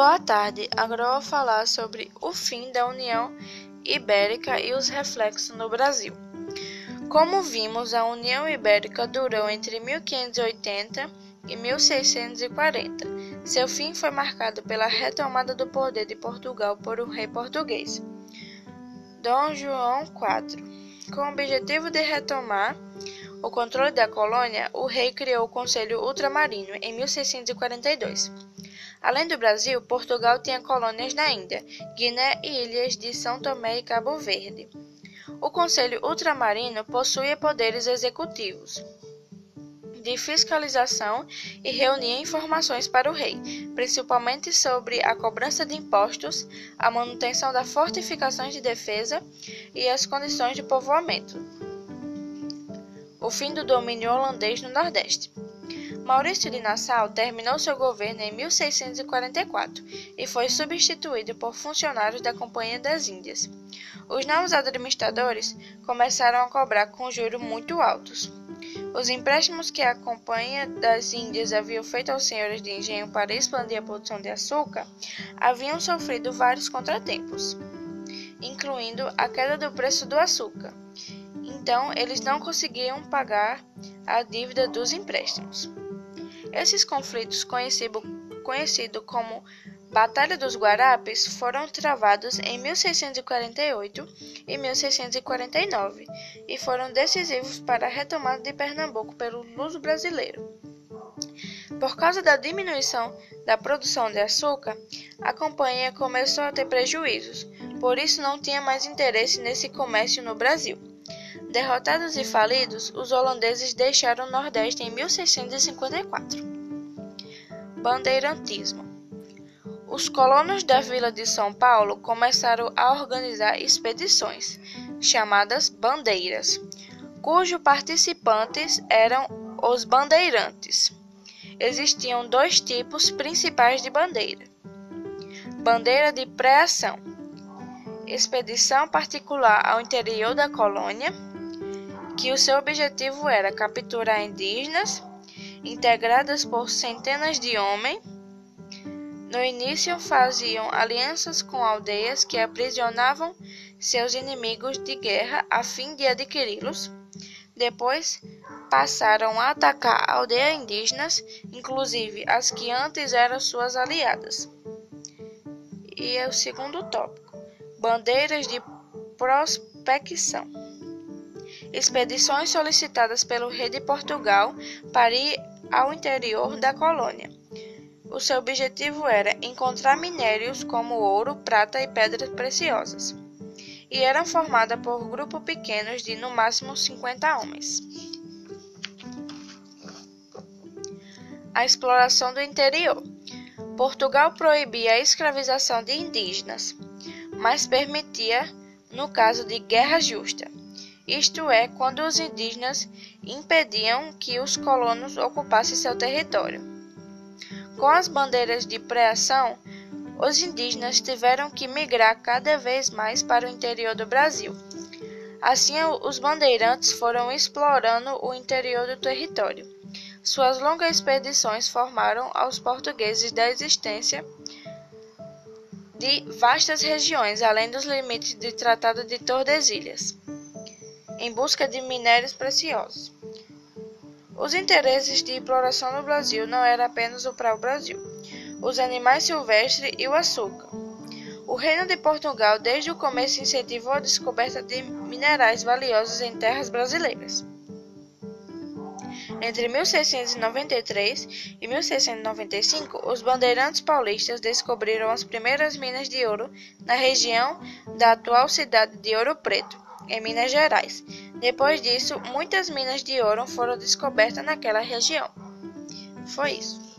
Boa tarde. Agora vou falar sobre o fim da União Ibérica e os reflexos no Brasil. Como vimos, a União Ibérica durou entre 1580 e 1640. Seu fim foi marcado pela retomada do poder de Portugal por um rei português, Dom João IV. Com o objetivo de retomar o controle da colônia, o rei criou o Conselho Ultramarino em 1642. Além do Brasil, Portugal tinha colônias na Índia, Guiné e ilhas de São Tomé e Cabo Verde. O Conselho Ultramarino possuía poderes executivos de fiscalização e reunia informações para o rei, principalmente sobre a cobrança de impostos, a manutenção das fortificações de defesa e as condições de povoamento. O fim do domínio holandês no Nordeste. Maurício de Nassau terminou seu governo em 1644 e foi substituído por funcionários da Companhia das Índias. Os novos administradores começaram a cobrar com juros muito altos. Os empréstimos que a Companhia das Índias havia feito aos senhores de engenho para expandir a produção de açúcar haviam sofrido vários contratempos, incluindo a queda do preço do açúcar. Então, eles não conseguiam pagar a dívida dos empréstimos. Esses conflitos, conhecido, conhecido como Batalha dos Guarapes, foram travados em 1648 e 1649 e foram decisivos para a retomada de Pernambuco pelo luso brasileiro. Por causa da diminuição da produção de açúcar, a companhia começou a ter prejuízos, por isso não tinha mais interesse nesse comércio no Brasil. Derrotados e falidos, os holandeses deixaram o Nordeste em 1654. Bandeirantismo Os colonos da vila de São Paulo começaram a organizar expedições, chamadas bandeiras, cujos participantes eram os bandeirantes. Existiam dois tipos principais de bandeira: bandeira de pré-ação, expedição particular ao interior da colônia que o seu objetivo era capturar indígenas, integradas por centenas de homens. No início faziam alianças com aldeias que aprisionavam seus inimigos de guerra a fim de adquiri-los. Depois passaram a atacar aldeias indígenas, inclusive as que antes eram suas aliadas. E é o segundo tópico: bandeiras de prospecção expedições solicitadas pelo rei de Portugal para ir ao interior da colônia. O seu objetivo era encontrar minérios como ouro, prata e pedras preciosas, e eram formadas por grupos pequenos de no máximo 50 homens. A exploração do interior. Portugal proibia a escravização de indígenas, mas permitia no caso de guerra justa isto é, quando os indígenas impediam que os colonos ocupassem seu território. Com as bandeiras de pré-ação, os indígenas tiveram que migrar cada vez mais para o interior do Brasil. Assim, os bandeirantes foram explorando o interior do território. Suas longas expedições formaram aos portugueses da existência de vastas regiões, além dos limites do Tratado de Tordesilhas em busca de minérios preciosos. Os interesses de exploração no Brasil não eram apenas o para o Brasil, os animais silvestres e o açúcar. O Reino de Portugal desde o começo incentivou a descoberta de minerais valiosos em terras brasileiras. Entre 1693 e 1695, os bandeirantes paulistas descobriram as primeiras minas de ouro na região da atual cidade de Ouro Preto, em Minas Gerais. Depois disso, muitas minas de ouro foram descobertas naquela região. Foi isso.